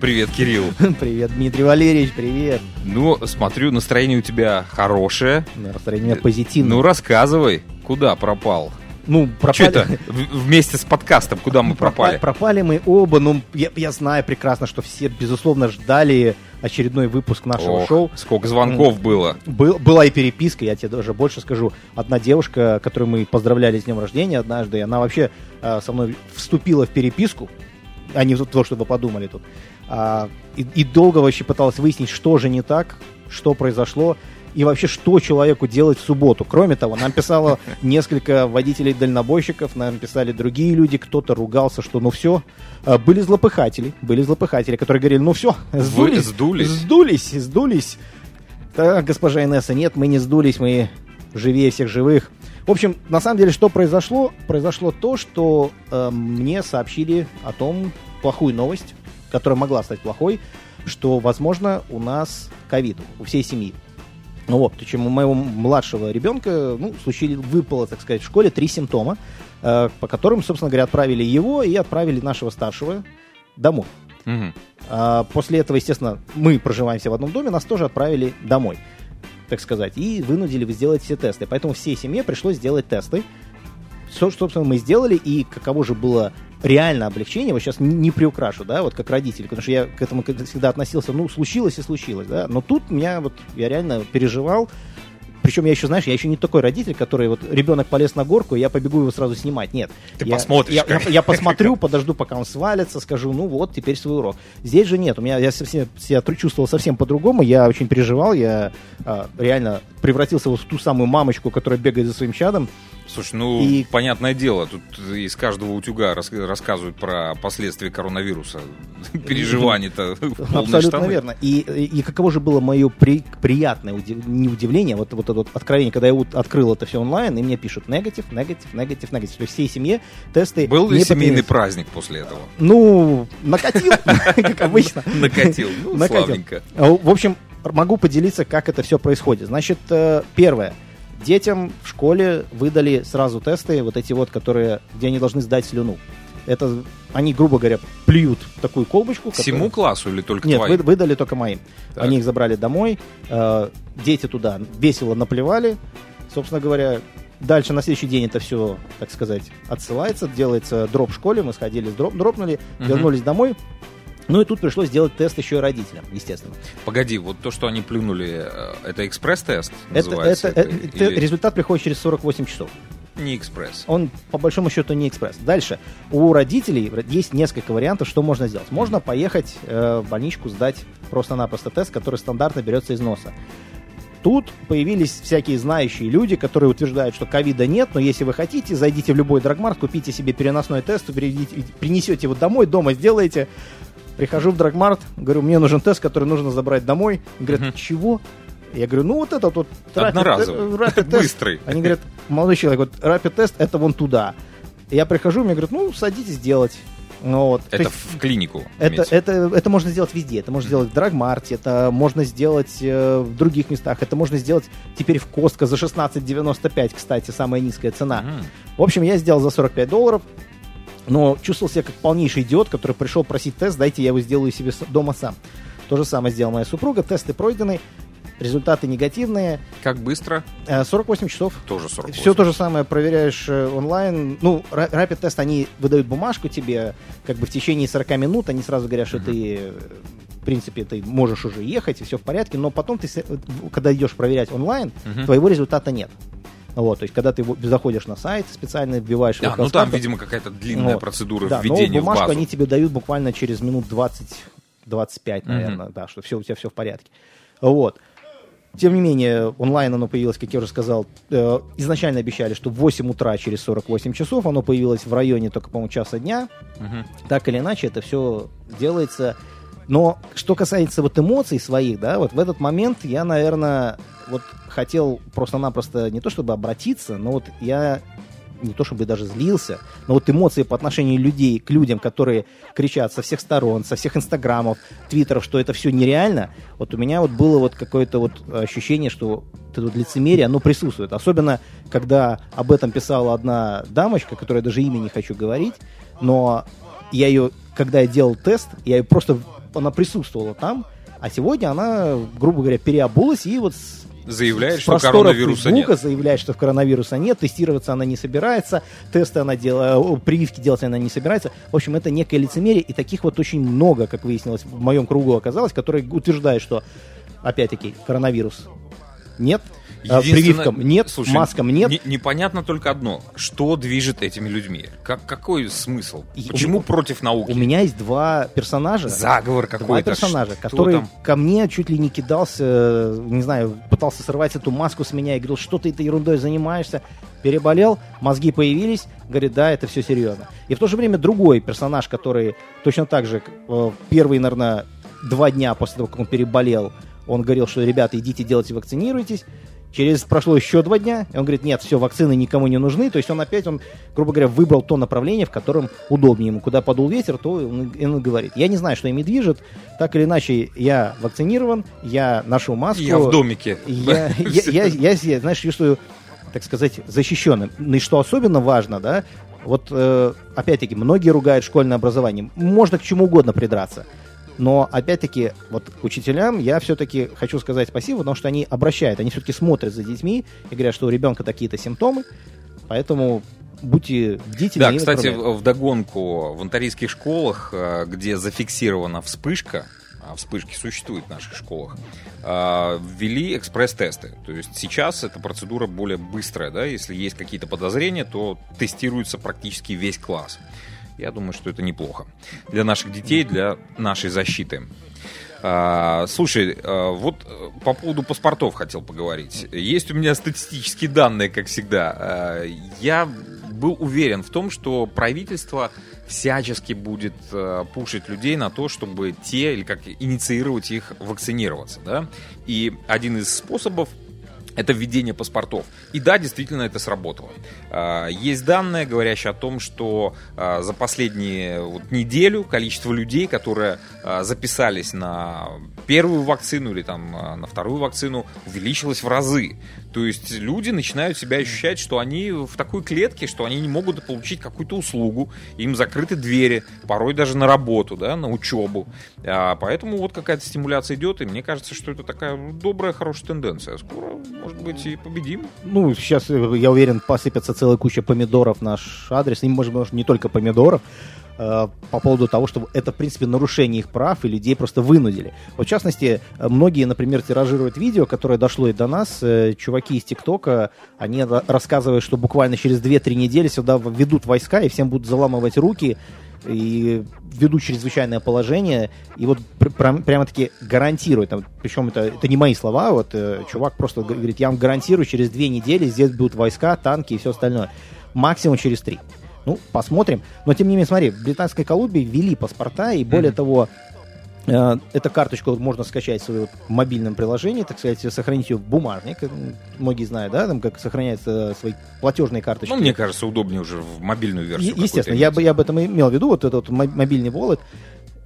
Привет, Кирилл. Привет, Дмитрий Валерьевич, привет. Ну, смотрю, настроение у тебя хорошее. Настроение у меня позитивное. Ну, рассказывай, куда пропал? Ну, Что пропали... это? В- Вместе с подкастом, куда мы пропали? Пропали мы оба, ну, я, я знаю прекрасно, что все, безусловно, ждали очередной выпуск нашего Ох, шоу. сколько звонков было. Был, была и переписка, я тебе даже больше скажу. Одна девушка, которую мы поздравляли с днем рождения однажды, она вообще э, со мной вступила в переписку, а не то, что вы подумали тут. А, и, и долго вообще пыталась выяснить, что же не так, что произошло, и вообще, что человеку делать в субботу. Кроме того, нам писало несколько водителей-дальнобойщиков, нам писали другие люди, кто-то ругался, что ну все. А, Были злопыхатели, были злопыхатели, которые говорили, ну все, Вы сдулись? Сдулись, сдулись. Так, госпожа Инесса, нет, мы не сдулись, мы живее всех живых. В общем, на самом деле, что произошло? Произошло то, что э, мне сообщили о том, плохую новость, которая могла стать плохой, что, возможно, у нас ковид у всей семьи. Ну вот, причем у моего младшего ребенка, ну, случилось, выпало, так сказать, в школе три симптома, э, по которым, собственно говоря, отправили его и отправили нашего старшего домой. Мгм. А, После этого, естественно, мы проживаем все в одном доме, нас тоже отправили домой, так сказать, и вынудили сделать все тесты. Поэтому всей семье пришлось сделать тесты. Что, собственно, мы сделали, и каково же было реально облегчение, вот сейчас не, приукрашу, да, вот как родитель, потому что я к этому всегда относился, ну, случилось и случилось, да, но тут меня вот, я реально переживал, причем я еще, знаешь, я еще не такой родитель, который вот ребенок полез на горку, и я побегу его сразу снимать. Нет. Ты Я- посмотришь, Я, я- я посмотрю, подожду, пока он свалится, скажу, ну вот, теперь свой урок. Здесь же нет. У меня я совсем, себя чувствовал совсем по-другому. Я очень переживал. Я а, реально превратился вот в ту самую мамочку, которая бегает за своим чадом. Слушай, ну, И- понятное дело, тут из каждого утюга рас- рассказывают про последствия коронавируса. Переживания-то Абсолютно штаны. верно. И, и, каково же было мое при- приятное удив- не удивление, вот, вот это вот откровение, когда я вот открыл это все онлайн, и мне пишут негатив, негатив, негатив, негатив. То есть всей семье тесты Был ли семейный праздник после этого? Ну, накатил, как обычно. Накатил. Ну, славненько. А, В общем, могу поделиться, как это все происходит. Значит, э, первое. Детям в школе выдали сразу тесты, вот эти вот, которые, где они должны сдать слюну. Это они, грубо говоря, плюют такую колбочку. Всему которая- классу или только Нет, твоим? вы- выдали только моим. Так. Они их забрали домой. э, дети туда весело наплевали. Собственно говоря, дальше на следующий день это все, так сказать, отсылается, делается дроп в школе. Мы сходили, дроп, дропнули, Мгм. вернулись домой. Ну и тут пришлось сделать тест еще и родителям, естественно. Погоди, вот то, что они плюнули, э, это экспресс-тест Это, называется? это- это? это- Или результат приходит через 48 часов. не экспресс? Он, по большому счету, не экспресс. Дальше. У родителей есть несколько вариантов, что можно сделать. Можно поехать э, в больничку сдать просто-напросто тест, который стандартно берется из носа. Тут появились всякие знающие люди, которые утверждают, что ковида нет, но если вы хотите, зайдите в любой драгмарт, купите себе переносной тест, принесете его домой, дома сделаете. Прихожу в драгмарт, говорю, мне нужен тест, который нужно забрать домой. Говорят, Мгм. чего? Я говорю, ну вот этот вот Одноразовый. тест. Быстрый. Они говорят, молодой человек, вот rapid тест это вон туда. Я прихожу, мне говорят, ну садитесь делать. Ну, вот. То Это есть в клинику это, это, это можно сделать везде. Это можно сделать в Драгмарте, это можно сделать э, в других местах. Это можно сделать теперь в Костко за 16,95, кстати, самая низкая цена. Мгм. В общем, я сделал за 45 долларов, но чувствовал себя как полнейший идиот, который пришел просить тест, дайте я его сделаю себе дома сам. То же самое сделала моя супруга, тесты пройдены, результаты негативные, Как быстро? Э, 48 часов. Тоже 48. Все то же самое проверяешь э, онлайн. Ну, Rapid тест они выдают бумажку тебе, как бы в течение 40 минут, они сразу говорят, что ты, э, в принципе, ты можешь уже ехать, и все в порядке, но потом ты, э, когда идешь проверять онлайн, Мгм. твоего результата нет. Вот, то есть, когда ты в- заходишь на сайт, специально вбиваешь... А, его ну там, видимо, какая-то длинная вот. процедура да, введения но в бумажку базу. они тебе дают буквально через минут 20-25, Мгм. наверное, да, что все, у тебя все в порядке. Вот. Тем не менее, онлайн оно появилось, как я уже сказал, э, изначально обещали, что в 8 утра через 48 часов, оно появилось в районе только, по-моему, часа дня. Мгм. Так или иначе, это все делается. Но что касается вот эмоций своих, да, вот в этот момент я, наверное, вот хотел просто-напросто не то чтобы обратиться, но вот я не то чтобы даже злился, но вот эмоции по отношению людей к людям, которые кричат со всех сторон, со всех инстаграмов, твиттеров, что это все нереально, вот у меня вот было вот какое-то вот ощущение, что это вот лицемерие, оно присутствует. Особенно, когда об этом писала одна дамочка, которой я даже имя не хочу говорить, но я ее, когда я делал тест, я ее просто она присутствовала там, а сегодня она, грубо говоря, переобулась и вот Заявляет, что коронавируса Фейсбука нет. заявляет, что коронавируса нет, тестироваться она не собирается, тесты она делает, прививки делать она не собирается. В общем, это некое лицемерие, и таких вот очень много, как выяснилось, в моем кругу оказалось, которые утверждают, что, опять-таки, коронавирус нет, Единственное- прививкам нет, Слушай, маскам нет. не- непонятно только одно. Что движет этими людьми? Как, какой смысл? И- Почему у- против науки? У меня есть два персонажа. Заговор Два какой-то. персонажа, Что который там? ко мне чуть ли не кидался, э, не знаю, пытался сорвать эту маску с меня и говорил, что ты этой ерундой занимаешься. Переболел, мозги появились, говорит, да, это все серьезно. И в то же время другой персонаж, который точно так же, э, первые, наверное, два дня после того, как он переболел, он говорил, что, ребята, идите делайте, вакцинируйтесь. Через прошло еще два дня, и он говорит, нет, все, вакцины никому не нужны. То есть он опять, он, грубо говоря, выбрал то направление, в котором удобнее ему. Куда подул ветер, то он, он говорит. Я не знаю, что ими движет. Так или иначе, я вакцинирован, я ношу маску. Я в домике. Я, я, я, я себя, знаешь, чувствую, так сказать, защищенным. Ну И что особенно важно, да, вот э, опять-таки, многие ругают школьное образование. Можно к чему угодно придраться. Но, опять-таки, вот учителям я все-таки хочу сказать спасибо, потому что они обращают, они все-таки смотрят за детьми и говорят, что у ребенка такие-то симптомы, поэтому будьте бдительны. Да, кстати, в догонку в онтарийских школах, э, где зафиксирована вспышка, а вспышки существуют в наших школах, э, ввели экспресс-тесты. То есть сейчас эта процедура более быстрая, да, если есть какие-то подозрения, то тестируется практически весь класс. Я думаю, что это неплохо для наших детей, для нашей защиты. А, слушай, а, вот э, по поводу паспортов хотел поговорить. Есть у меня статистические данные, как всегда. А, я был уверен в том, что правительство всячески будет э, пушить людей на то, чтобы те, или как инициировать их вакцинироваться, да. И один из способов это введение паспортов. И да, действительно это сработало. А, Есть данные, говорящие о том, что а, за последние вот неделю количество людей, которые а, записались на первую вакцину или там на вторую вакцину, увеличилось в разы. То есть люди начинают себя ощущать, что они в такой клетке, что они не могут получить какую-то услугу, им закрыты двери, порой даже на работу, да, на учебу. А, Поэтому вот какая-то стимуляция идет, и мне кажется, что это такая добрая, хорошая тенденция. Скоро, может быть, и победим. Ну, сейчас, э, я уверен, посыпется целая куча помидоров наш адрес, и, может быть, не только помидоров, э, по поводу того, что это, в принципе, нарушение их прав, и людей просто вынудили. Вот, в частности, э, многие, например, тиражируют видео, которое дошло и до нас. Э, Чуваки из ТикТока, они ра- рассказывают, что буквально через 2-3 недели сюда ведут войска, и всем будут заламывать руки, и ведут чрезвычайное положение, и вот пр- прям- прямо-таки гарантируют, причем это, это не мои слова, вот чувак просто говорит, я вам гарантирую, через две недели здесь будут войска, танки и все остальное. Максимум через три. Ну, посмотрим. Но, тем не менее, смотри, в Британской Колумбии ввели паспорта, и более Мгм. того, э, эту карточку можно скачать в своем мобильном приложении, так сказать, сохранить ее в бумажник. Э, Многие знают, да, там, как сохраняются свои платежные карточки. Ну, мне кажется, удобнее уже в мобильную версию. Е- Естественно, я, я об этом имел в виду, вот этот мо- мобильный wallet.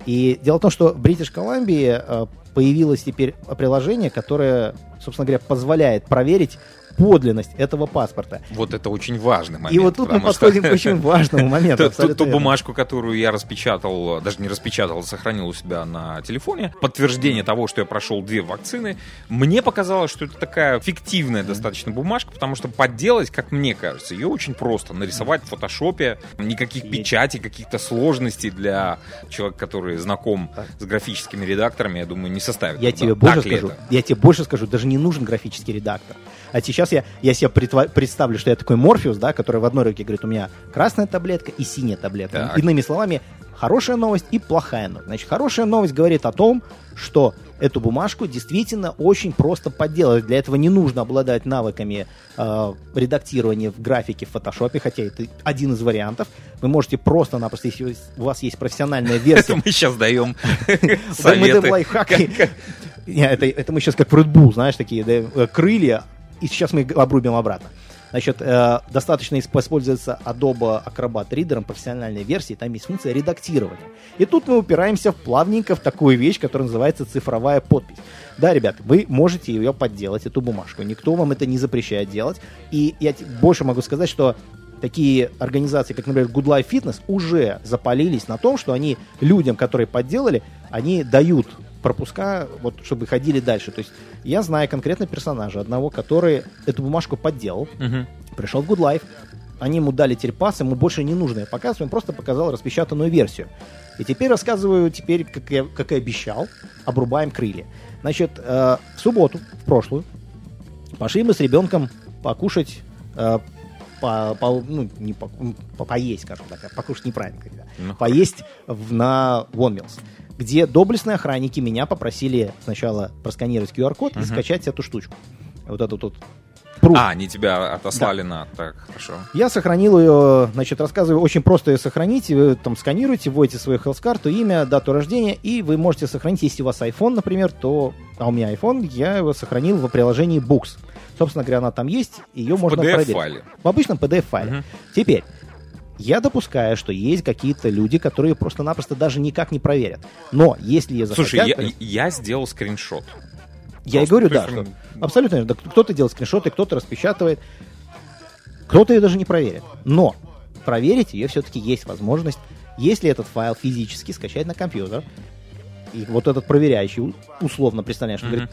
И дело в том, что в Бритиш Колумбии э, появилось теперь приложение, которое, собственно говоря, позволяет проверить подлинность этого паспорта. Вот это очень важный момент. и вот тут мы потому что подходим к очень важному моменту. Ту, ту- бумажку, которую я распечатал, даже не распечатал, а сохранил у себя на телефоне, подтверждение того, что я прошел две вакцины, мне показалось, что это такая фиктивная достаточно бумажка, потому что подделать, как мне кажется, ее очень просто. Нарисовать в фотошопе, никаких печатей, каких-то сложностей для человека, который знаком с графическими редакторами, я думаю, не составит. Я тебе больше скажу. Я тебе больше скажу, даже не нужен графический редактор. А сейчас я, я себе притва- представлю, что я такой Морфеус, да, который в одной руке говорит, у меня красная таблетка и синяя таблетка. Так. Иными словами, хорошая новость и плохая новость. Значит, хорошая новость говорит о том, что эту бумажку действительно очень просто подделать. Для этого не нужно обладать навыками э, редактирования в графике в фотошопе, хотя это один из вариантов. Вы можете просто-напросто, если у вас есть профессиональная версия, Это мы сейчас даем да, мы даем советы. лайфхаки. Это, мы сейчас как в Red Bull, знаешь, такие э, крылья, и сейчас мы обрубим обратно. Значит, э, достаточно исп- воспользоваться Adobe Acrobat Reader профессиональной версии, там есть функция редактирования. И тут мы упираемся плавненько в такую вещь, которая называется цифровая подпись. Да, ребят, вы можете ее подделать, эту бумажку. Никто вам это не запрещает делать. И я больше могу сказать, что такие организации, как, например, Good Life Fitness, уже запалились на том, что они людям, которые подделали, они дают пропуска, вот, чтобы ходили дальше. То есть я знаю конкретно персонажа одного, который эту бумажку подделал, Мгм. пришел в Good Life, они ему дали теперь пас, ему больше не нужно показывать, он просто показал распечатанную версию. И теперь рассказываю, теперь, как я, как и обещал, обрубаем крылья. Значит, э, в субботу, в прошлую, пошли мы с ребенком покушать, э, по, по- ну, не по- по- поесть, скажем так, а покушать неправильно, когда. Ну, поесть в, на Вонмилс, где доблестные охранники меня попросили сначала просканировать QR-код и Мгм. скачать эту штучку. Вот эту тут пруф. А, они тебя отослали на... Так, хорошо. Я сохранил ее, значит, рассказываю, очень просто ее сохранить. Вы там сканируете, вводите свою health-карту, имя, дату рождения, и вы можете сохранить, если у вас iPhone, например, то... А у меня iPhone, я его сохранил в приложении Books. Собственно говоря, она там есть, ее В можно проверить. PDF-файле. В обычном PDF-файле. Мгм. Теперь, я допускаю, что есть какие-то люди, которые просто-напросто даже никак не проверят. Но если я захотят... Слушай, я, то- я сделал скриншот. я и просто говорю, да, что абсолютно верно. Да Кто-то делает скриншоты, кто-то распечатывает, кто-то ее даже не проверит. Но проверить ее все-таки есть возможность, если этот файл физически скачать на компьютер, и вот этот проверяющий условно представляешь, Мгм. говорит,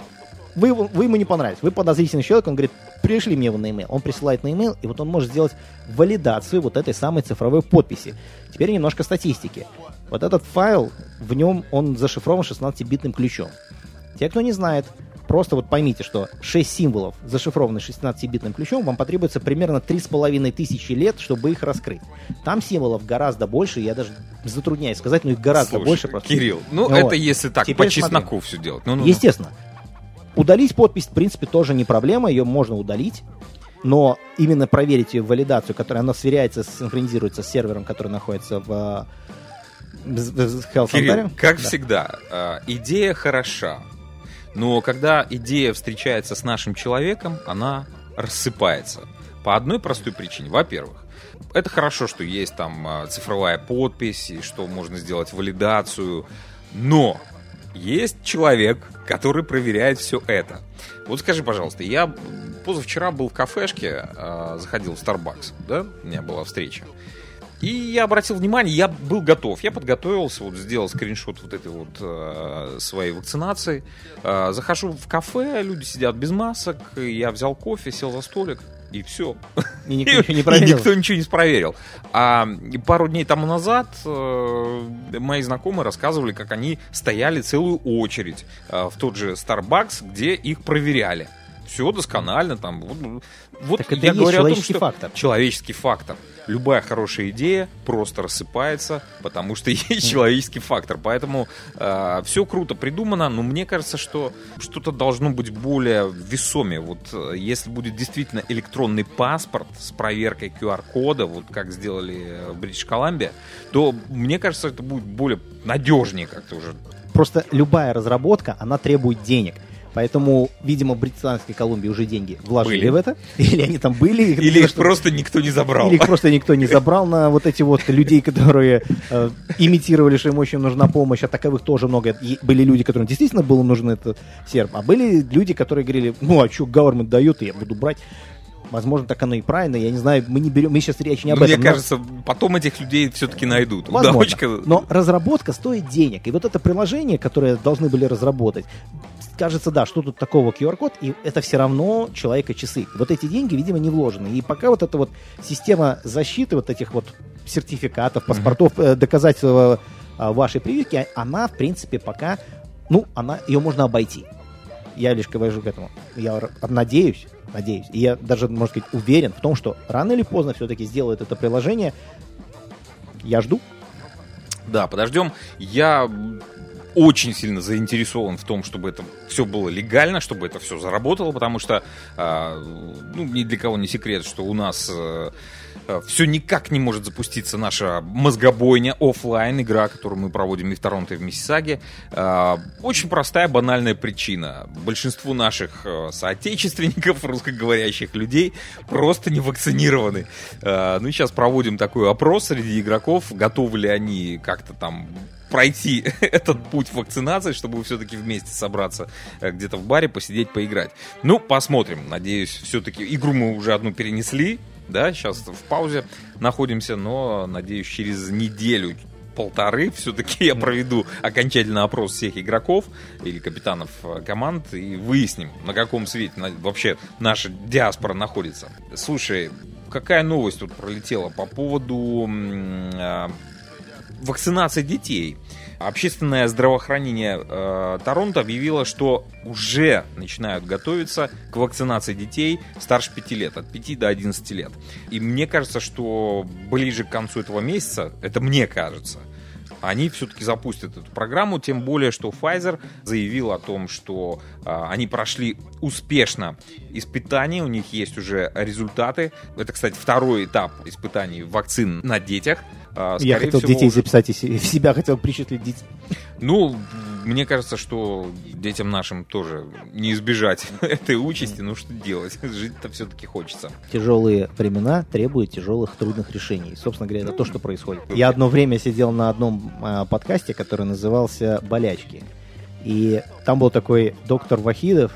вы, вы ему не понравились, вы подозрительный человек, он говорит, пришли мне его на email. Он присылает на email, и вот он может сделать валидацию вот этой самой цифровой подписи. Теперь немножко статистики. Вот этот файл, в нем он зашифрован 16-битным ключом. Те, кто не знает, просто вот поймите, что 6 символов, зашифрованы 16-битным ключом, вам потребуется примерно 3,5 тысячи лет, чтобы их раскрыть. Там символов гораздо больше, я даже затрудняюсь сказать, но их гораздо Слушай, больше просто. Кирилл, ну Вот. это если так, Теперь по чесноку все делать. Ну, ну, ну. Удалить подпись, в принципе, тоже не проблема, ее можно удалить. Но именно проверить ее валидацию, которая она сверяется, синхронизируется с сервером, который находится в, э, в- Кирилл, как Да. всегда, э, идея хороша, но когда идея встречается с нашим человеком, она рассыпается. По одной простой причине. Во-первых, это хорошо, что есть там э, цифровая подпись, и что можно сделать валидацию, но есть человек, который проверяет все это. Вот скажи, пожалуйста, я позавчера был в кафешке, э, заходил в Starbucks, да, у меня была встреча. И я обратил внимание, я был готов, я подготовился, вот сделал скриншот вот этой вот э, своей вакцинации. Э, захожу в кафе, люди сидят без масок, я взял кофе, сел за столик, и все. И никто ничего не И проверил. никто ничего не проверил. А пару дней тому назад э, мои знакомые рассказывали, как они стояли целую очередь э, в тот же Starbucks, где их проверяли. Все досконально там. Вот, вот Так это я говорю о том, человеческий что фактор. человеческий фактор. Любая хорошая идея просто рассыпается, потому что есть человеческий фактор. Поэтому все круто придумано, но мне кажется, что что-то должно быть более весомее. Вот э, если будет действительно электронный паспорт с проверкой QR-кода, вот как сделали в Бритиш Колумбия, то мне кажется, это будет более надежнее как-то уже. Просто любая разработка, она требует денег. Поэтому, видимо, в Британской Колумбии уже деньги вложили Были. в это. Или они там были. Или их что- просто никто не забрал. Или их просто никто не забрал на вот эти вот людей, которые э, имитировали, что им очень нужна помощь, а таковых тоже много. И были люди, которым действительно было нужен этот серп, а были люди, которые говорили, ну а что government дает, и я буду брать. Возможно, так оно и правильно, я не знаю, мы не берем, мы сейчас речь не об Но этом. Ну, мне но- кажется, потом этих людей все-таки найдут. Возможно. Удавочка- Но разработка стоит денег. И вот это приложение, которое должны были разработать, кажется, да, что тут такого QR-код, и это все равно человека часы. Вот эти деньги, видимо, не вложены. И пока вот эта вот система защиты вот этих вот сертификатов, паспортов, э, доказательств э, вашей прививки, она, в принципе, пока, ну, она, ее можно обойти. Я лишь говорю к этому. Я надеюсь, надеюсь, и я даже, можно сказать, уверен в том, что рано или поздно все-таки сделают это приложение. Я жду. Да, подождем. Я очень сильно заинтересован в том, чтобы это все было легально, чтобы это все заработало, потому что, а, ну, ни для кого не секрет, что у нас все никак не может запуститься наша мозгобойня оффлайн игра, которую мы проводим и в Торонто, и в Миссисаге. А, Очень простая, банальная причина. Большинство наших э, соотечественников, русскоговорящих людей, просто не вакцинированы. Ну и сейчас проводим такой опрос среди игроков, готовы ли они как-то там пройти этот путь вакцинации, чтобы все-таки вместе собраться э, где-то в баре, посидеть, поиграть. Ну, посмотрим. Надеюсь, все-таки игру мы уже одну перенесли, да, сейчас в паузе находимся, но, надеюсь, через неделю полторы все-таки я проведу окончательный опрос всех игроков или капитанов э, команд и выясним, на каком свете вообще наша диаспора находится. Слушай, какая новость тут пролетела по поводу э, вакцинации детей? Общественное здравоохранение э, Торонто объявило, что уже начинают готовиться к вакцинации детей старше 5 лет, от 5 до 11 лет. И мне кажется, что ближе к концу этого месяца, это мне кажется, они все-таки запустят эту программу, тем более, что Pfizer заявил о том, что э, они прошли успешно испытания, у них есть уже результаты. Это, кстати, второй этап испытаний вакцин на детях. А, Я хотел всего, детей записать, и себя хотел причислить детей. Ну, мне кажется, что детям нашим тоже не избежать этой участи. Ну, что делать? Жить-то все-таки хочется. Тяжелые времена требуют тяжелых, трудных решений. Собственно говоря, это то, что происходит. Я одно время сидел на одном э, подкасте, который назывался «Болячки». И там был такой доктор Вахидов,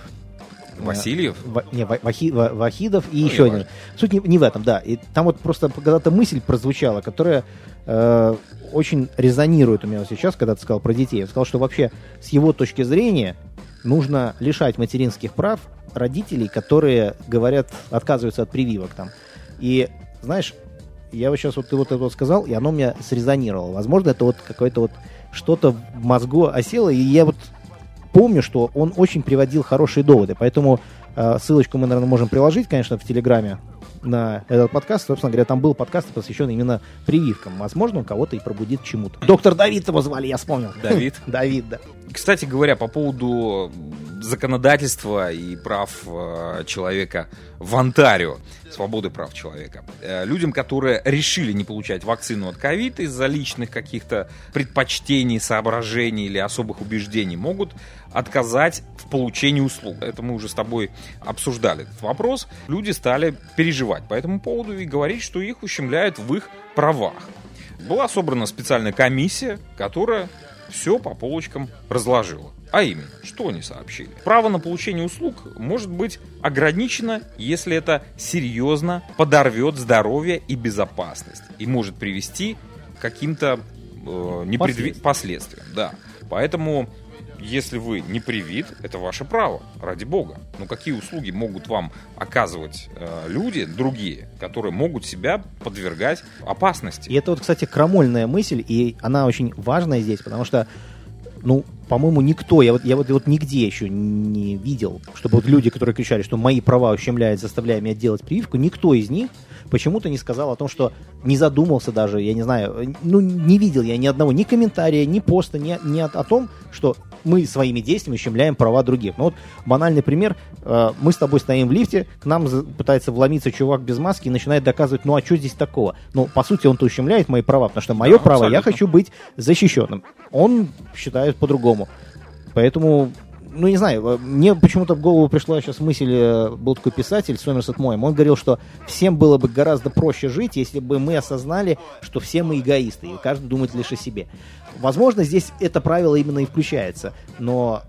Васильев? В, не, Вахи, Вахидов и ну, еще один. Суть не, не в этом, да. И там вот просто когда-то мысль прозвучала, которая э, очень резонирует у меня сейчас, когда ты сказал про детей. Он сказал, что вообще с его точки зрения нужно лишать материнских прав родителей, которые говорят, отказываются от прививок там. И знаешь, я вот сейчас вот ты вот это вот сказал, и оно у меня срезонировало. Возможно, это вот какое-то вот что-то в мозгу осело, и я вот помню, что он очень приводил хорошие доводы, поэтому э, ссылочку мы, наверное, можем приложить, конечно, в Телеграме на этот подкаст. Собственно говоря, там был подкаст, посвященный именно прививкам. Возможно, он кого-то и пробудит чему-то. Доктор Давид его звали, я вспомнил. Давид? Давид, да. Кстати говоря, по поводу законодательства и прав э, человека в Онтарио, свободы прав человека. Э, людям, которые решили не получать вакцину от ковид из-за личных каких-то предпочтений, соображений или особых убеждений, могут отказать получении услуг. Это мы уже с тобой обсуждали этот вопрос. Люди стали переживать по этому поводу и говорить, что их ущемляют в их правах. Была собрана специальная комиссия, которая все по полочкам разложила. А именно, что они сообщили? Право на получение услуг может быть ограничено, если это серьезно подорвет здоровье и безопасность и может привести к каким-то э, непредви... последствиям. последствиям. Да. Поэтому если вы не привит, это ваше право, ради бога. Но какие услуги могут вам оказывать э, люди другие, которые могут себя подвергать опасности? И это вот, кстати, крамольная мысль, и она очень важная здесь, потому что ну, по-моему, никто, я вот, я вот, я вот нигде еще не видел, чтобы вот люди, которые кричали, что мои права ущемляют, заставляя меня делать прививку, никто из них почему-то не сказал о том, что не задумался даже, я не знаю, ну, не видел я ни одного, ни комментария, ни поста, ни, ни о, о том, что мы своими действиями ущемляем права других. Ну вот банальный пример. Э, мы с тобой стоим в лифте, к нам пытается вломиться чувак без маски и начинает доказывать, ну а что здесь такого? Ну, по сути, он-то ущемляет мои права, потому что мое да, право, абсолютно. я хочу быть защищенным. Он считает по-другому. Поэтому ну, не знаю, э, мне почему-то в голову пришла сейчас мысль, э, был такой писатель, Сомерсет Моем, он говорил, что всем было бы гораздо проще жить, если бы мы осознали, что все мы эгоисты, и каждый думает лишь о себе. Возможно, здесь это правило именно и включается, но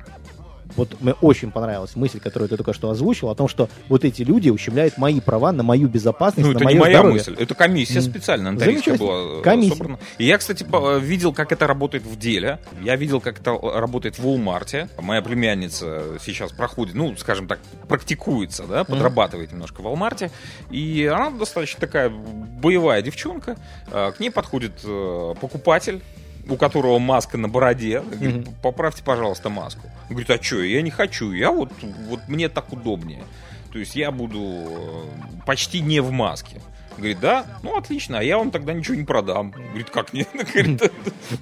вот мне очень понравилась мысль, которую ты только что озвучил, о том, что вот эти люди ущемляют мои права на мою безопасность, ну, на это мое не моя здоровье. мысль, это комиссия специально, антарийская была э, комиссия. собрана. И я, кстати, видел, как это работает в деле. Я видел, как это работает в Walmart. Моя племянница сейчас проходит, ну, скажем так, практикуется, да, подрабатывает mm. немножко в Walmart. И она достаточно такая боевая девчонка. Э, к ней подходит э, покупатель, у которого маска на бороде, говорит, поправьте, пожалуйста, маску. Он говорит, а что, я не хочу, я вот, вот мне так удобнее. То есть я буду э, почти не в маске. Говорит, да? Ну, отлично, а я вам тогда ничего не продам. Говорит, как нет? Говорит,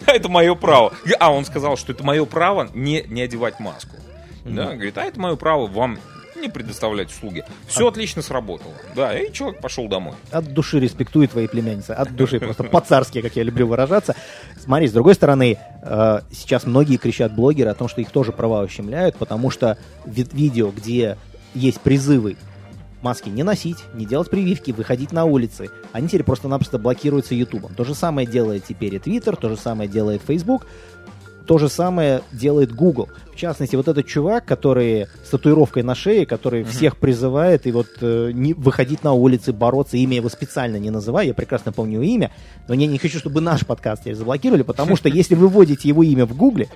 это мое право. А он сказал, что это мое право не, не одевать маску. Да, говорит, а это мое право вам не предоставлять услуги. Все от... отлично сработало. Да, и человек пошел домой. От души респектую твои племянницы. От души, просто по-царски, как я люблю выражаться. Смотри, с другой стороны, э, сейчас многие кричат блогеры о том, что их тоже права ущемляют, потому что видео, где есть призывы маски не носить, не делать прививки, выходить на улицы. Они теперь просто-напросто блокируются Ютубом. То же самое делает теперь и Твиттер, то же самое делает Facebook То же самое делает Google. В частности, вот этот чувак, который с татуировкой на шее, который всех призывает и вот э, не выходить на улицы, бороться, имя его специально не называю, я прекрасно помню имя, но я не хочу, чтобы наш подкаст заблокировали, потому что если вы вводите его имя в Гугле,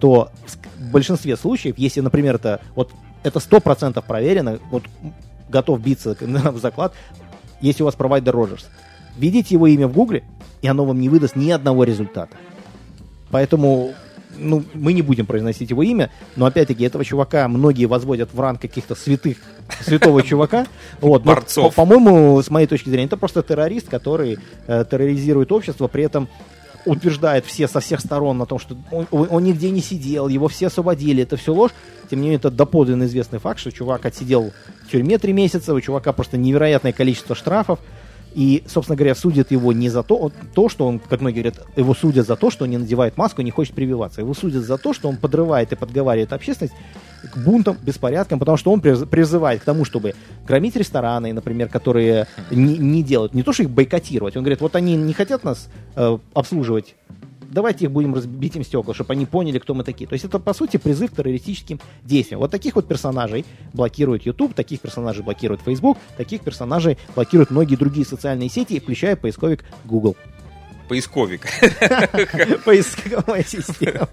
то в большинстве случаев, если, например, это вот это сто процентов проверено, вот готов биться в заклад, если у вас провайдер Rogers, введите его имя в Гугле, и оно вам не выдаст ни одного результата. Поэтому ну, мы не будем произносить его имя, но опять-таки этого чувака многие возводят в ранг каких-то святых, святого чувака. Вот, Борцов. по- По-моему, с моей точки зрения, это просто террорист, который э, терроризирует общество, при этом утверждает все со всех сторон на том, что он, он- он нигде не сидел, его все освободили, это все ложь. Тем не менее, это доподлинно известный факт, что чувак отсидел в тюрьме три месяца, у чувака просто невероятное количество штрафов. И, собственно говоря, судят его не за то, то, что он, как многие говорят, его судят за то, что он не надевает маску и не хочет прививаться. Его судят за то, что он подрывает и подговаривает общественность к бунтам, беспорядкам, потому что он приз- призывает к тому, чтобы громить рестораны, например, которые не, не делают, не то, что их бойкотировать. Он говорит, вот они не хотят нас э, обслуживать, давайте их будем разбить им стекла, чтобы они поняли, кто мы такие. То есть это, по сути, призыв к террористическим действиям. Вот таких вот персонажей блокирует YouTube, таких персонажей блокирует Facebook, таких персонажей блокируют многие другие социальные сети, включая поисковик Google. Поисковик. Поисковая система.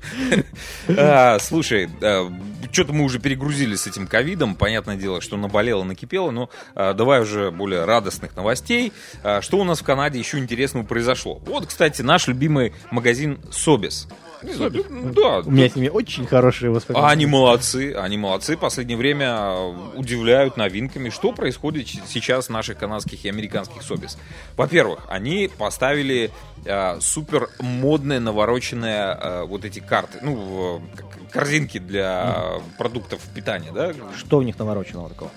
А, Слушай, что-то мы уже перегрузились с этим ковидом. Понятное дело, что наболело, накипело. Но а, давай уже более радостных новостей. А, Что у нас в Канаде еще интересного произошло? Вот, кстати, наш любимый магазин Собис. Не знаю, Да, У меня с ними очень хорошие воспоминания. А они молодцы, они молодцы. Последнее время э, удивляют новинками. Что происходит сейчас в наших канадских и американских собис? Во-первых, они поставили э, супер модные, навороченные э, вот эти карты, ну, к- корзинки для продуктов питания, да? Что у них навороченного такого?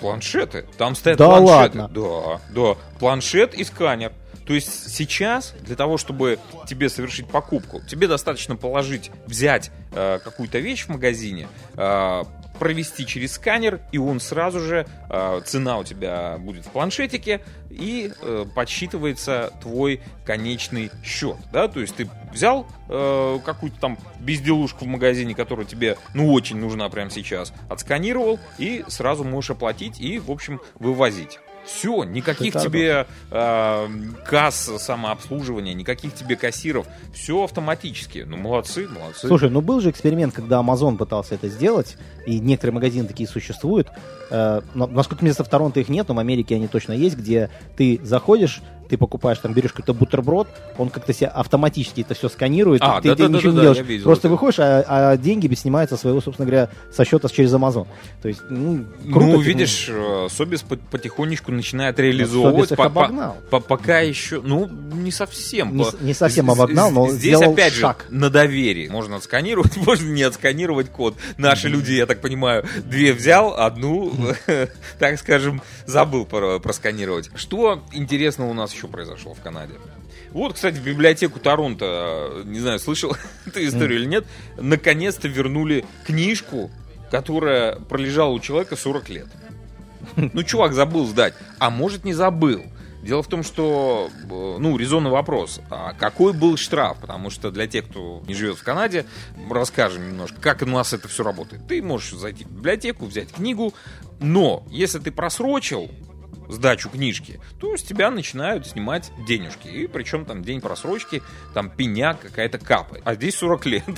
Планшеты. Там стоят Да планшеты. ладно? Да, да. Планшет и сканер. То есть сейчас для того, чтобы тебе совершить покупку, тебе достаточно положить, взять э, какую-то вещь в магазине, э, провести через сканер, и он сразу же, э, цена у тебя будет в планшетике, и э, подсчитывается твой конечный счет. Да? То есть ты взял э, какую-то там безделушку в магазине, которая тебе ну очень нужна прямо сейчас, отсканировал, и сразу можешь оплатить и, в общем, вывозить. Все, никаких Шикарно. тебе э, касс самообслуживания, никаких тебе кассиров. Все автоматически. Ну, молодцы, молодцы. Слушай, ну был же эксперимент, когда Amazon пытался это сделать, и некоторые магазины такие существуют. Э, насколько мне в Торонто их нет, но в Америке они точно есть, где ты заходишь, ты покупаешь, там берешь какой-то бутерброд, он как-то себя автоматически это все сканирует, А, ты, ты да-да-да-да, ничего не я делаешь. видел Просто это. выходишь, а, а деньги снимаются своего, собственно говоря, со счета через Amazon. То есть, ну, круто. ну, видишь, э, Собис по- потихонечку начинает реализовывать. Собис их по- по- обогнал. по- Пока еще, ну, не совсем. Не По- не совсем обогнал, но Здесь, сделал опять шаг. же, на доверии. Можно отсканировать, можно не отсканировать код. Наши люди, я так понимаю, две взял, одну, так скажем, забыл про- просканировать. Что интересного у нас еще произошло в Канаде? Вот, кстати, в библиотеку Торонто, э, не знаю, слышал ты историю или нет, наконец-то вернули книжку, которая пролежала у человека 40 лет. Ну, чувак забыл сдать. А может, не забыл. Дело в том, что, э, ну, резонный вопрос. А какой был штраф? Потому что для тех, кто не живет в Канаде, расскажем немножко, как у нас это все работает. Ты можешь зайти в библиотеку, взять книгу, но если ты просрочил сдачу книжки, то с тебя начинают снимать денежки. И причем там день просрочки, там пеня какая-то капает. А здесь 40 лет.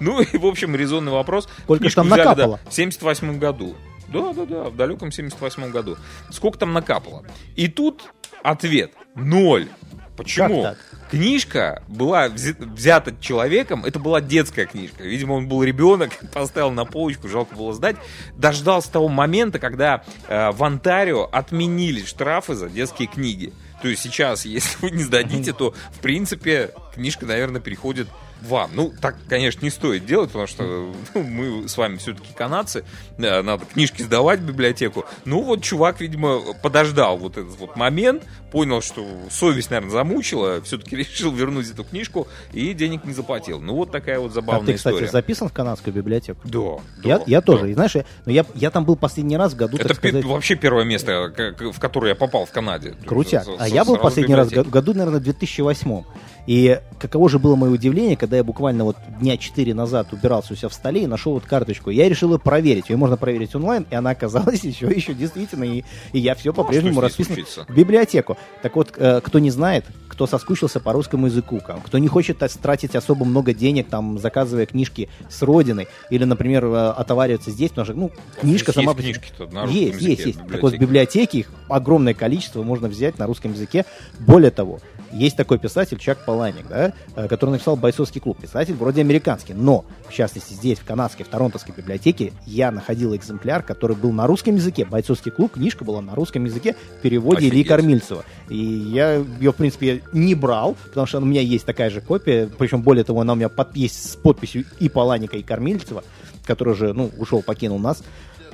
Ну и, в общем, резонный вопрос. Сколько там накапало? в 78 году. Да, да, да, в далеком 78 году. Сколько там накапало? И тут ответ ноль. Почему? Как Книжка была взята человеком, это была детская книжка. Видимо, он был ребенок, поставил на полочку, жалко было сдать. Дождался того момента, когда э, в Онтарио отменили штрафы за детские книги. То есть сейчас, если вы не сдадите, то, в принципе, книжка, наверное, переходит вам. Ну, так, конечно, не стоит делать, потому что ну, мы с вами все-таки канадцы, э, надо книжки сдавать в библиотеку. Ну, вот чувак, видимо, подождал вот этот вот момент, понял, что совесть, наверное, замучила, все-таки решил вернуть эту книжку и денег не заплатил. Ну, вот такая вот А забавная ты, кстати, история. записан в канадскую библиотеку? Да, Я, да, я да. тоже. И знаешь, я, ну, я, я там был последний раз в году, Это сказать, вообще первое место, к- в которое я попал в Канаде. крутяк. А я был последний раз в году, наверное, в 2008 И каково же было мое удивление, когда я буквально вот дня 4 назад убирался у себя в столе и нашел вот карточку. Я решил ее проверить. Ее можно проверить онлайн, и она оказалась еще, еще действительно. И, и я все по-прежнему расписан в библиотеку. Так вот, э, кто не знает, кто соскучился по русскому языку, кто не хочет тратить особо много денег, там, заказывая книжки с родины, или, например, э, отовариваться здесь, потому что, ну, книжка есть сама... Книжки на есть, есть, есть. Так вот, в библиотеке их огромное количество можно взять на русском языке. Более того, есть такой писатель Чак Паланик, да, э, который написал «Бойцовский клуб». Писатель вроде американский, но, в частности, здесь, в канадской, в Торонтовской библиотеке, я находил экземпляр, который был на русском языке. «Бойцовский клуб», книжка была на русском языке в переводе Офигеть. Ильи Кормильцева. И я ее, в принципе, не брал, потому что у меня есть такая же копия, причем, более того, она у меня под, есть с подписью и Паланика, и Кормильцева, который уже, ну, ушел, покинул нас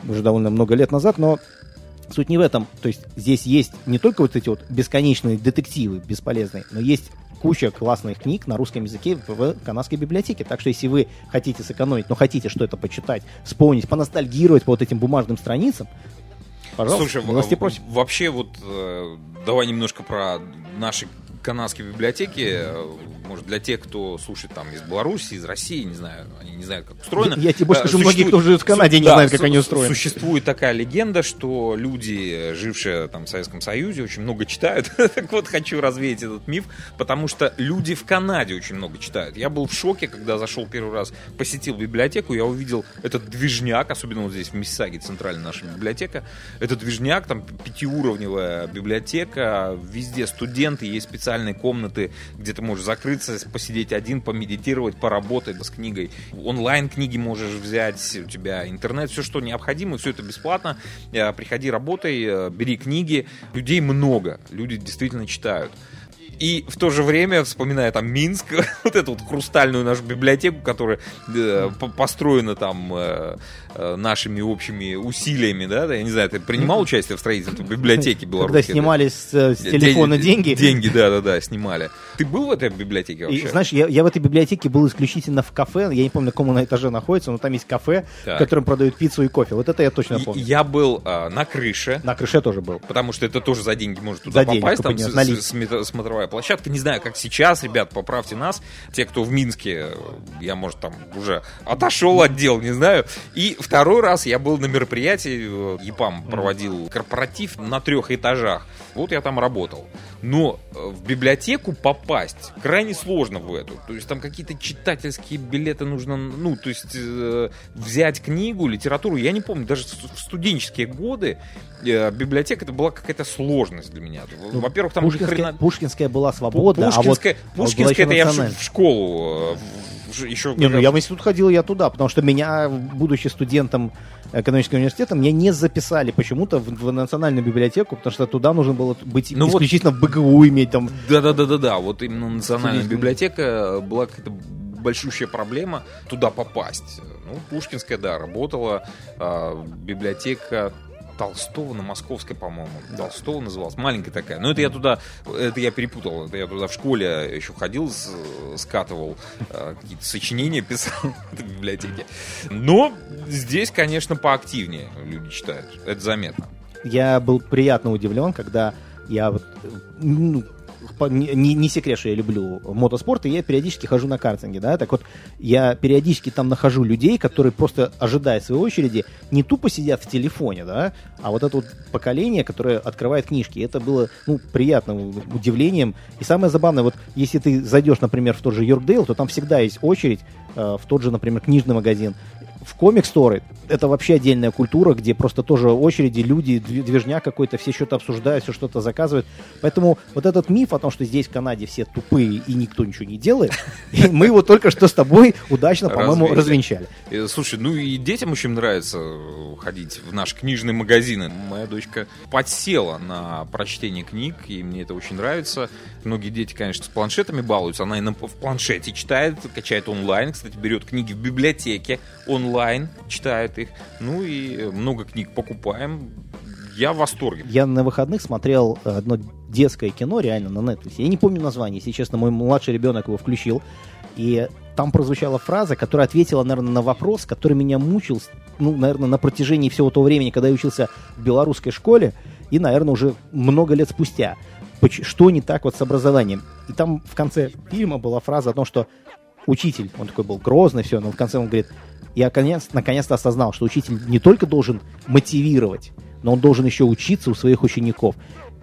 уже довольно много лет назад, но Суть не в этом. То есть здесь есть не только вот эти вот бесконечные детективы бесполезные, но есть куча классных книг на русском языке в канадской библиотеке. Так что если вы хотите сэкономить, но хотите что-то почитать, вспомнить, поностальгировать по вот этим бумажным страницам, пожалуйста, Слушай, просим. вообще вот э, давай немножко про наши канадские библиотеки может, для тех, кто слушает там из Беларуси, из России, не знаю, они не знают, как устроено. Я, я тебе больше скажу, многие, кто живет в Канаде, не да, знают, как они устроены. Существует такая легенда, что люди, жившие там в Советском Союзе, очень много читают. так вот, хочу развеять этот миф, потому что люди в Канаде очень много читают. Я был в шоке, когда зашел первый раз, посетил библиотеку, я увидел этот движняк, особенно вот здесь в Миссисаге, центральная наша библиотека. Этот движняк, там пятиуровневая библиотека, везде студенты, есть специальные комнаты, где ты можешь закрыть закрыться, посидеть один, помедитировать, поработать с книгой. Онлайн книги можешь взять, у тебя интернет, все, что необходимо, все это бесплатно. Э, приходи, работай, э, бери книги. Людей много, люди действительно читают. И в то же время, вспоминая там Минск, вот эту вот хрустальную нашу библиотеку, которая э, построена там э, э, нашими общими усилиями, да, я не знаю, ты принимал участие в строительстве библиотеки белорусской? Когда снимали с, э, с телефона деньги? Деньги, да-да-да, снимали. Ты был в этой библиотеке вообще? И, знаешь, я, я в этой библиотеке был исключительно в кафе, я не помню, на каком на этаже находится, но там есть кафе, так. в котором продают пиццу и кофе. Вот это я точно помню. Я был э, на крыше. На крыше тоже был. Потому что это тоже за деньги может туда за попасть, деньги, там с, с, смотровая игровая площадка. Не знаю, как сейчас, ребят, поправьте нас. Те, кто в Минске, я, может, там уже отошел от дел, не знаю. И второй раз я был на мероприятии, ЕПАМ проводил корпоратив на трех этажах. Вот я там работал. Но э, в библиотеку попасть крайне сложно в эту. То есть там какие-то читательские билеты нужно, ну, то есть э, взять книгу, литературу. Я не помню, даже в студенческие годы э, библиотека это была какая-то сложность для меня. Ну, Во-первых, там Пушкинская, хрена... Пушкинская была свободна, Пушкинская, а вот, Пушкинская, вот это я в, школу э, еще... Не, ну я в институт ходил я туда, потому что меня, будучи студентом экономического университета, меня не записали почему-то в, в национальную библиотеку, потому что туда нужно было быть ну исключительно вот, в БГУ иметь там. Да-да-да-да-да, вот именно национальная библиотека была какая-то большущая проблема туда попасть. Ну, Пушкинская, да, работала, э, библиотека Толстого на Московской, по-моему. Толстого называлась. Маленькая такая. Но это я туда, это я перепутал. Это я туда в школе еще ходил, скатывал э, какие-то сочинения, писал в библиотеке. Но здесь, конечно, поактивнее люди читают. Это заметно. Я был приятно удивлен, когда я вот, ну, не, не секрет, что я люблю мотоспорт, и я периодически хожу на картинге, да, так вот, я периодически там нахожу людей, которые просто, ожидая своей очереди, не тупо сидят в телефоне, да, а вот это вот поколение, которое открывает книжки, это было, ну, приятным удивлением, и самое забавное, вот, если ты зайдешь, например, в тот же Йоркдейл, то там всегда есть очередь э, в тот же, например, книжный магазин, в комик-сторы это вообще отдельная культура, где просто тоже очереди, люди, движня какой-то, все что-то обсуждают, все что-то заказывают. Поэтому вот этот миф о том, что здесь в Канаде все тупые и никто ничего не делает, мы его только что с тобой удачно, по-моему, развенчали. Э, слушай, ну и детям очень нравится э, ходить в наши книжные магазины. Моя дочка подсела на прочтение книг, и мне это очень нравится. Многие дети, конечно, с планшетами балуются. Она и в планшете читает, качает онлайн. Кстати, берет книги в библиотеке онлайн онлайн, читает их. Ну и много книг покупаем. Я в восторге. Я на выходных смотрел одно детское кино реально на Netflix. Я не помню название, если честно, мой младший ребенок его включил. И там прозвучала фраза, которая ответила, наверное, на вопрос, который меня мучил, ну, наверное, на протяжении всего того времени, когда я учился в белорусской школе, и, наверное, уже много лет спустя. что не так вот с образованием. И там в конце фильма была фраза о том, что учитель, он такой был грозный, все, но в конце он говорит, я наконец, наконец-то осознал, что учитель не только должен мотивировать, но он должен еще учиться у своих учеников.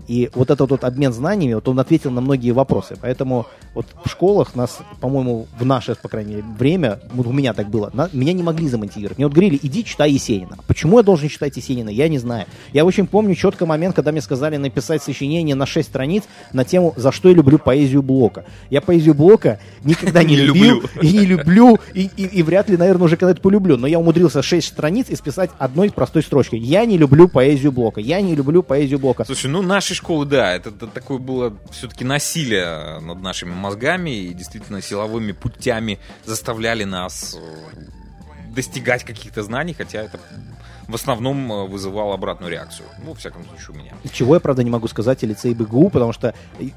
И вот этот вот обмен знаниями, вот он ответил на многие вопросы. Поэтому вот в школах нас, по-моему, в наше, по крайней мере, время, вот у меня так было, на, меня не могли замотивировать. Мне вот говорили, иди читай Есенина. Почему я должен читать Есенина, я не знаю. Я очень помню четко момент, когда мне сказали написать сочинение на 6 страниц на тему «За что я люблю поэзию Блока». Я поэзию Блока никогда не любил и не люблю, и, и, и вряд ли, наверное, уже когда-то полюблю. Но я умудрился 6 страниц исписать одной простой строчкой. Я не люблю поэзию Блока. Я не люблю поэзию Блока. Слушай, ну нашей школы, да, это, это такое было все-таки насилие над нашими мозгами и действительно силовыми путями заставляли нас э, достигать каких-то знаний, хотя это в основном э, вызывало обратную реакцию. Ну, во всяком случае, у меня. Чего я, правда, не могу сказать о лицее БГУ, потому что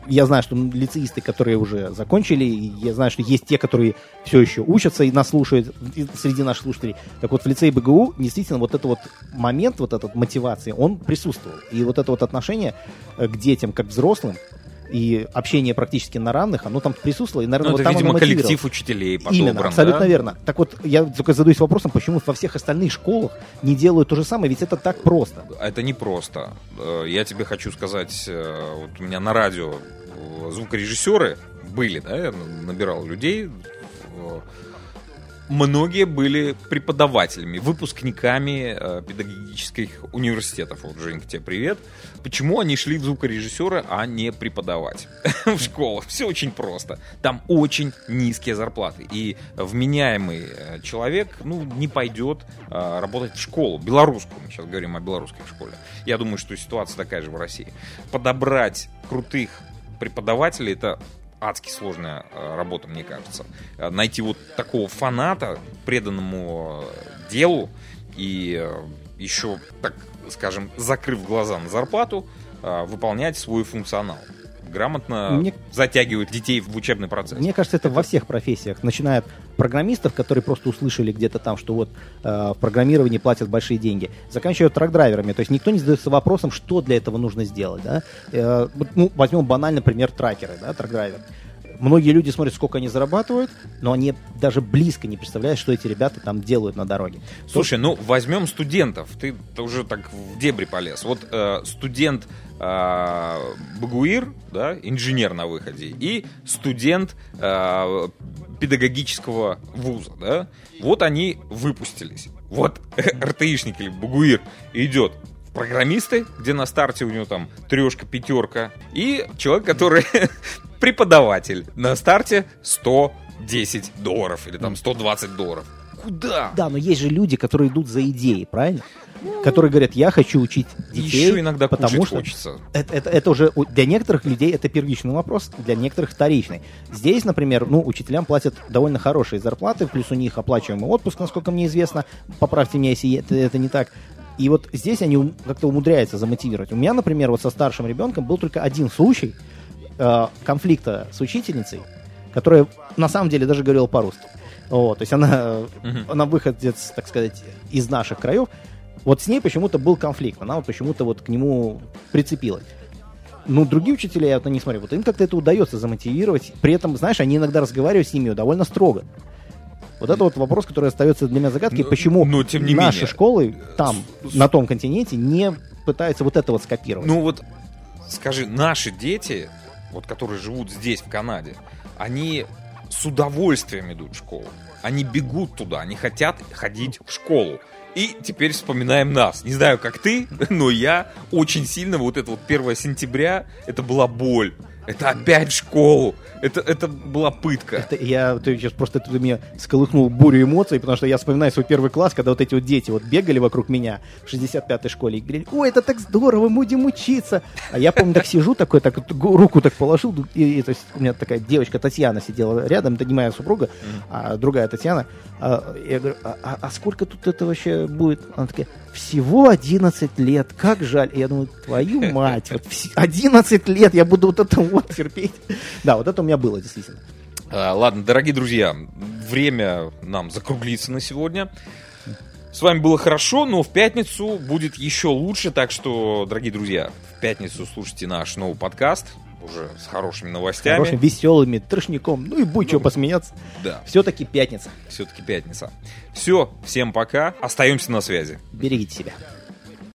я знаю, что лицеисты, которые уже закончили, я знаю, что есть те, которые все еще учатся и нас слушают среди наших слушателей. Так вот, в лицее БГУ действительно вот этот вот момент, вот этот мотивации, он присутствовал. И вот это вот отношение э, к детям, как к взрослым, и общение практически на равных, оно там присутствовало. И, наверное, ну, вот это, там видимо, коллектив учителей подобран, Именно, абсолютно да? верно. Так вот, я только задаюсь вопросом, почему во всех остальных школах не делают то же самое, ведь это так просто. Это не просто. Э, я тебе хочу сказать, э, вот у меня на радио э, звукорежиссеры были, да, я набирал людей, многие были преподавателями, выпускниками э, педагогических университетов. Вот, Женька, тебе привет. Почему они шли в звукорежиссера, а не преподавать в школах? Все очень просто. Там очень низкие зарплаты. И вменяемый э, человек ну, не пойдет э, работать в школу. Белорусскую. Мы сейчас говорим о белорусской школе. Я думаю, что ситуация такая же в России. Подобрать крутых преподавателей это адски сложная э, работа, мне кажется. Э, найти вот такого фаната, преданному э, делу, и еще, так скажем, закрыв глаза на зарплату, выполнять свой функционал грамотно Мне... затягивают детей в учебный процесс. Мне кажется, это, это во всех профессиях. Начиная от программистов, которые просто услышали где-то там, что вот э, в программировании платят большие деньги, заканчивая трак-драйверами. То есть никто не задается вопросом, что для этого нужно сделать. Да? Э, ну, возьмем банальный пример тракеры, да, трак-драйвер. Многие люди смотрят, сколько они зарабатывают, но они даже близко не представляют, что эти ребята там делают на дороге. Слушай, ну возьмем студентов. Ты, ты уже так в дебри полез. Вот э, студент э, Багуир, да, инженер на выходе, и студент э, педагогического вуза, да, вот они выпустились. Вот РТИшник или Багуир идет программисты, где на старте у него там трешка, пятерка, и человек, который преподаватель. На старте 110 долларов или там 120 долларов. Куда? Да, но есть же люди, которые идут за идеей, правильно? которые говорят, я хочу учить детей. Еще иногда потому что хочется. Это, это, это уже для некоторых людей это первичный вопрос, для некоторых вторичный. Здесь, например, ну, учителям платят довольно хорошие зарплаты, плюс у них оплачиваемый отпуск, насколько мне известно. Поправьте меня, если это, это не так. И вот здесь они как-то умудряются замотивировать. У меня, например, вот со старшим ребенком был только один случай, э, конфликта с учительницей, которая на самом деле даже говорила по-русски. Вот, то есть она, uh-huh. она выходец, так сказать, из наших краев. Вот с ней почему-то был конфликт, она вот почему-то вот к нему прицепилась. Ну, другие учителя, я вот не смотрю, вот им как-то это удается замотивировать. При этом, знаешь, они иногда разговаривают с ними довольно строго. Вот это вот вопрос, который остается для меня загадкой, но, почему но, тем не наши менее, школы там, с... на том континенте, не пытаются вот это вот скопировать. Ну вот, скажи, наши дети, вот которые живут здесь, в Канаде, они с удовольствием идут в школу. Они бегут туда, они хотят ходить в школу. И теперь вспоминаем нас. Не знаю, как ты, но я очень сильно, вот это вот 1 сентября, это была боль. Это опять в школу. Это, это была пытка. Это я ты сейчас просто ты мне сколыхнул бурю эмоций, потому что я вспоминаю свой первый класс, когда вот эти вот дети вот бегали вокруг меня в 65-й школе и говорили, ой, это так здорово, мы будем учиться. А я, помню, так сижу, такой, так руку так положил, и, и то есть у меня такая девочка Татьяна сидела рядом, это не моя супруга, а другая Татьяна. А, я говорю, а, а, а сколько тут это вообще будет? Она такая, всего 11 лет, как жаль. И я думаю, твою мать, вот 11 лет я буду вот это вот терпеть. Да, вот это у меня было, действительно. А, ладно, дорогие друзья, время нам закруглиться на сегодня. С вами было хорошо, но в пятницу будет еще лучше, так что, дорогие друзья, в пятницу слушайте наш новый подкаст. Уже с хорошими новостями. Хорошим, веселыми, трешником. Ну и будет что посмеяться. Да, Все-таки пятница. все-таки пятница. Все, всем пока. Остаемся на связи. Берегите себя.